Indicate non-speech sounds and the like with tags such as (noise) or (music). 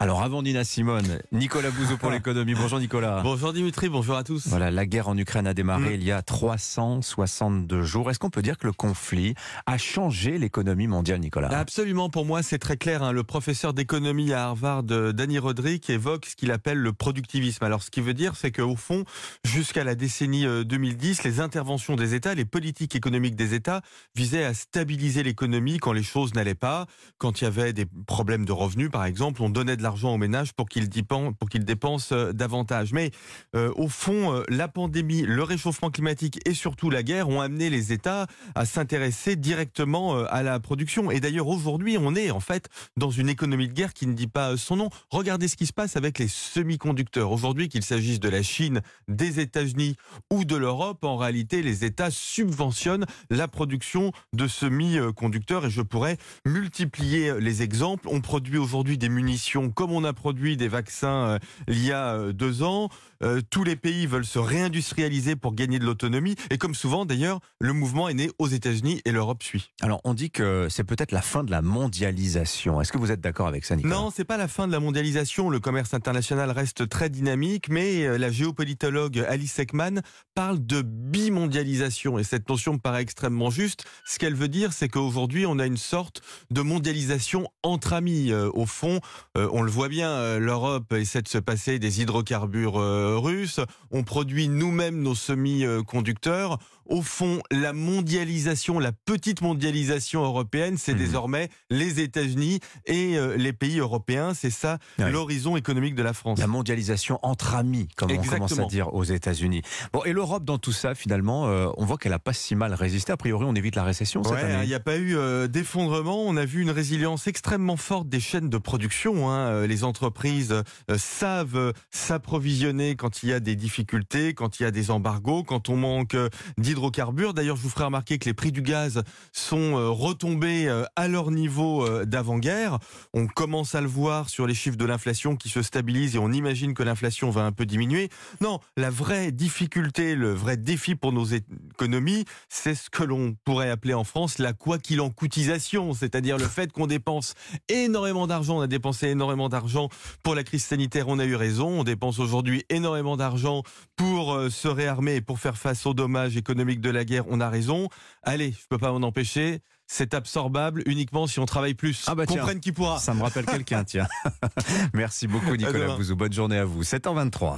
Alors avant Nina Simone, Nicolas Bouzou pour (laughs) l'économie. Bonjour Nicolas. Bonjour Dimitri, bonjour à tous. Voilà, la guerre en Ukraine a démarré il y a 362 jours. Est-ce qu'on peut dire que le conflit a changé l'économie mondiale, Nicolas? Absolument, pour moi c'est très clair. hein. Le professeur d'économie à Harvard, euh, Danny Roderick, évoque ce qu'il appelle le productivisme. Alors ce qui veut dire, c'est qu'au fond, jusqu'à la décennie euh, 2010, les interventions des États, les politiques économiques des États visaient à stabiliser l'économie quand les choses n'allaient pas, quand il y avait des problèmes de revenus par exemple, on donnait de l'argent aux ménages pour qu'ils dépensent, qu'ils dépensent euh, davantage. Mais euh, au fond, euh, la pandémie, le réchauffement climatique et surtout la guerre ont amené les États à s'intéresser directement à la production. Et d'ailleurs, aujourd'hui, on est en fait dans une économie de guerre qui ne dit pas son nom. Regardez ce qui se passe avec les semi-conducteurs. Aujourd'hui, qu'il s'agisse de la Chine, des États-Unis ou de l'Europe, en réalité, les États subventionnent la production de semi-conducteurs. Et je pourrais multiplier les exemples. On produit aujourd'hui des munitions comme on a produit des vaccins euh, il y a euh, deux ans. Euh, tous les pays veulent se réindustrialiser pour gagner de l'autonomie. Et comme souvent, d'ailleurs, le mouvement est né aux États-Unis et l'Europe suit. Alors on dit que c'est peut-être la fin de la mondialisation. Est-ce que vous êtes d'accord avec ça, Nicolas? Non, c'est pas la fin de la mondialisation. Le commerce international reste très dynamique, mais la géopolitologue Alice Ekman parle de bimondialisation et cette notion me paraît extrêmement juste. Ce qu'elle veut dire, c'est qu'aujourd'hui, on a une sorte de mondialisation entre amis. Au fond, on le voit bien, euh, l'Europe essaie de se passer des hydrocarbures euh, russes. On produit nous-mêmes nos semi-conducteurs. Au fond, la mondialisation, la petite mondialisation européenne, c'est Mhm. désormais les États-Unis et euh, les pays européens. C'est ça l'horizon économique de la France. La mondialisation entre amis, comme on commence à dire aux États-Unis. Bon, et l'Europe dans tout ça, finalement, euh, on voit qu'elle a pas si mal résisté. A priori, on évite la récession cette Ouais, il année. n'y a pas eu euh, d'effondrement. On a vu une résilience extrêmement forte des chaînes de production. hein. Euh, Les entreprises euh, savent s'approvisionner quand il y a des difficultés, quand il y a des embargos, quand on manque euh, d'hydrocarbures. D'ailleurs, je vous ferai remarquer que les prix du gaz sont retombés à leur niveau d'avant-guerre. On commence à le voir sur les chiffres de l'inflation qui se stabilisent et on imagine que l'inflation va un peu diminuer. Non, la vraie difficulté, le vrai défi pour nos économies, c'est ce que l'on pourrait appeler en France la quoi qu'il en coûtisation, c'est-à-dire le fait qu'on dépense énormément d'argent. On a dépensé énormément d'argent pour la crise sanitaire, on a eu raison. On dépense aujourd'hui énormément d'argent pour euh, se réarmer et pour faire face aux dommages économiques de la guerre, on a raison. Allez, je peux pas m'en empêcher. C'est absorbable uniquement si on travaille plus. Ah bah tiens. Comprenne qui pourra. Ça me rappelle quelqu'un, tiens. (laughs) Merci beaucoup, Nicolas. Bouzou. Bonne journée à vous. 7h23.